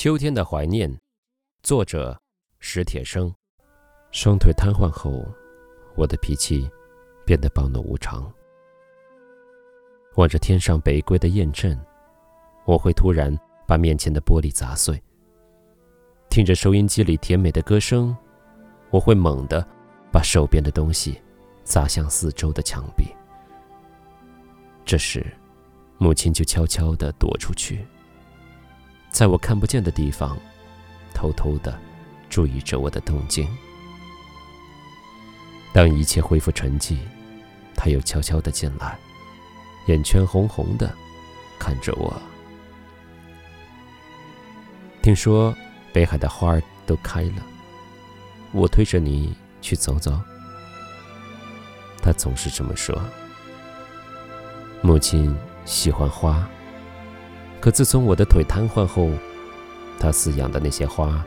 秋天的怀念，作者史铁生。双腿瘫痪后，我的脾气变得暴怒无常。望着天上北归的雁阵，我会突然把面前的玻璃砸碎。听着收音机里甜美的歌声，我会猛地把手边的东西砸向四周的墙壁。这时，母亲就悄悄地躲出去。在我看不见的地方，偷偷的注意着我的动静。当一切恢复沉寂，他又悄悄的进来，眼圈红红的，看着我。听说北海的花儿都开了，我推着你去走走。他总是这么说。母亲喜欢花。可自从我的腿瘫痪后，他饲养的那些花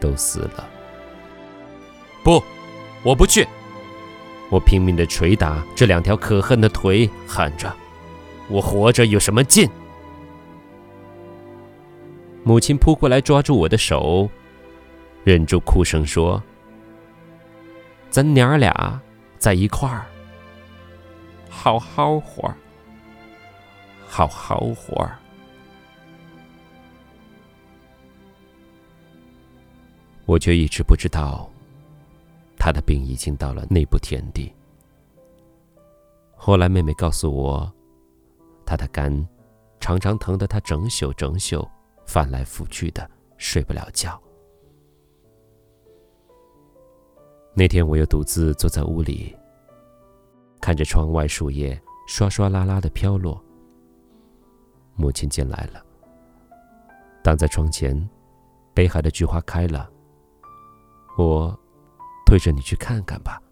都死了。不，我不去！我拼命的捶打这两条可恨的腿，喊着：“我活着有什么劲？”母亲扑过来抓住我的手，忍住哭声说：“咱娘儿俩在一块儿，好好活，好好活。”我却一直不知道，他的病已经到了那步田地。后来妹妹告诉我，他的肝常常疼得他整宿整宿翻来覆去的睡不了觉。那天我又独自坐在屋里，看着窗外树叶刷刷啦啦的飘落。母亲进来了，挡在窗前，北海的菊花开了。我推着你去看看吧。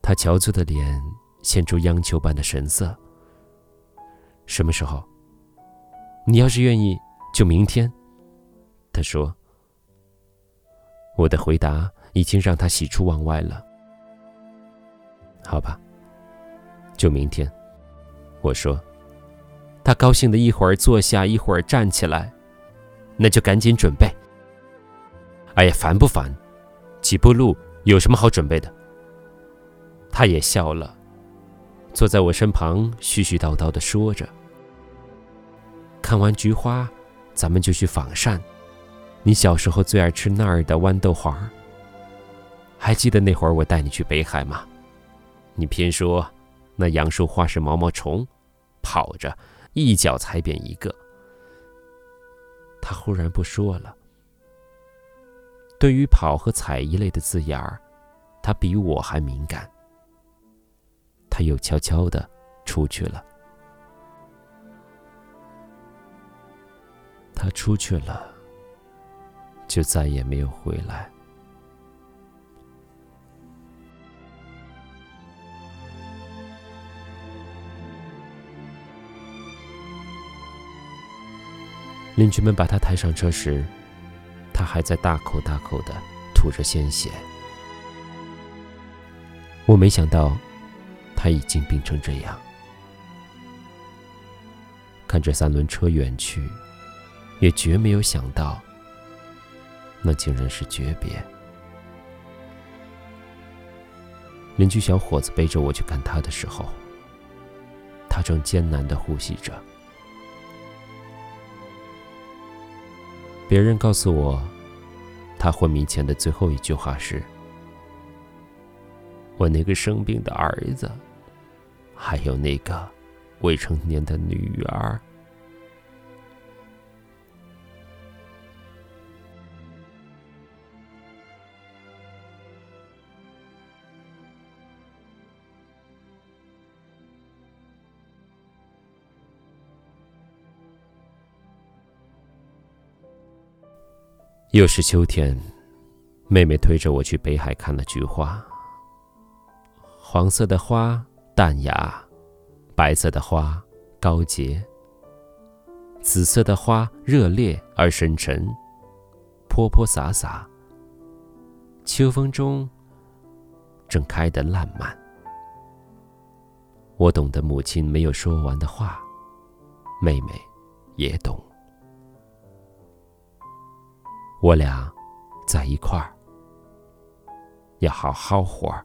他憔悴的脸现出央求般的神色。什么时候？你要是愿意，就明天。他说。我的回答已经让他喜出望外了。好吧，就明天。我说。他高兴的一会儿坐下，一会儿站起来。那就赶紧准备。哎呀，烦不烦？几步路有什么好准备的？他也笑了，坐在我身旁，絮絮叨叨的说着。看完菊花，咱们就去仿膳。你小时候最爱吃那儿的豌豆黄。还记得那会儿我带你去北海吗？你偏说那杨树花是毛毛虫，跑着一脚踩扁一个。他忽然不说了。对于“跑”和“踩”一类的字眼儿，他比我还敏感。他又悄悄的出去了。他出去了，就再也没有回来。邻居们把他抬上车时。他还在大口大口的吐着鲜血，我没想到他已经病成这样。看着三轮车远去，也绝没有想到，那竟然是诀别。邻居小伙子背着我去看他的时候，他正艰难的呼吸着。别人告诉我，他昏迷前的最后一句话是：“我那个生病的儿子，还有那个未成年的女儿。”又是秋天，妹妹推着我去北海看了菊花。黄色的花淡雅，白色的花高洁，紫色的花热烈而深沉，泼泼洒洒。秋风中，正开得烂漫。我懂得母亲没有说完的话，妹妹也懂。我俩在一块儿，要好好活儿。